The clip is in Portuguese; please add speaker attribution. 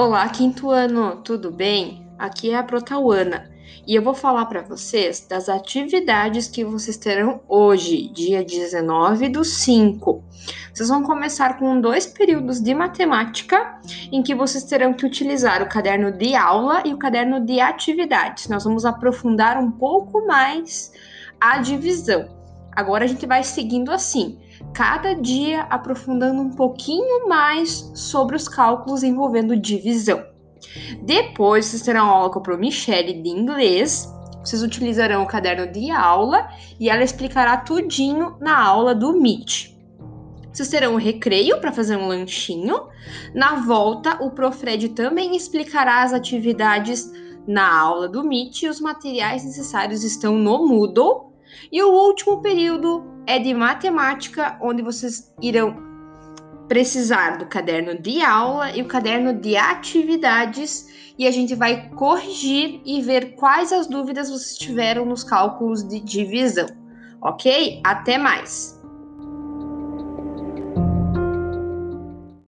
Speaker 1: Olá, quinto ano, tudo bem? Aqui é a Protauana e eu vou falar para vocês das atividades que vocês terão hoje, dia 19 do 5. Vocês vão começar com dois períodos de matemática em que vocês terão que utilizar o caderno de aula e o caderno de atividades. Nós vamos aprofundar um pouco mais a divisão. Agora a gente vai seguindo assim cada dia aprofundando um pouquinho mais sobre os cálculos envolvendo divisão. Depois vocês terão aula com a Michelle de inglês. Vocês utilizarão o caderno de aula e ela explicará tudinho na aula do Meet. Vocês terão um recreio para fazer um lanchinho. Na volta, o Profred também explicará as atividades na aula do Meet e os materiais necessários estão no Moodle. E o último período é de matemática, onde vocês irão precisar do caderno de aula e o caderno de atividades e a gente vai corrigir e ver quais as dúvidas vocês tiveram nos cálculos de divisão. Ok? Até mais!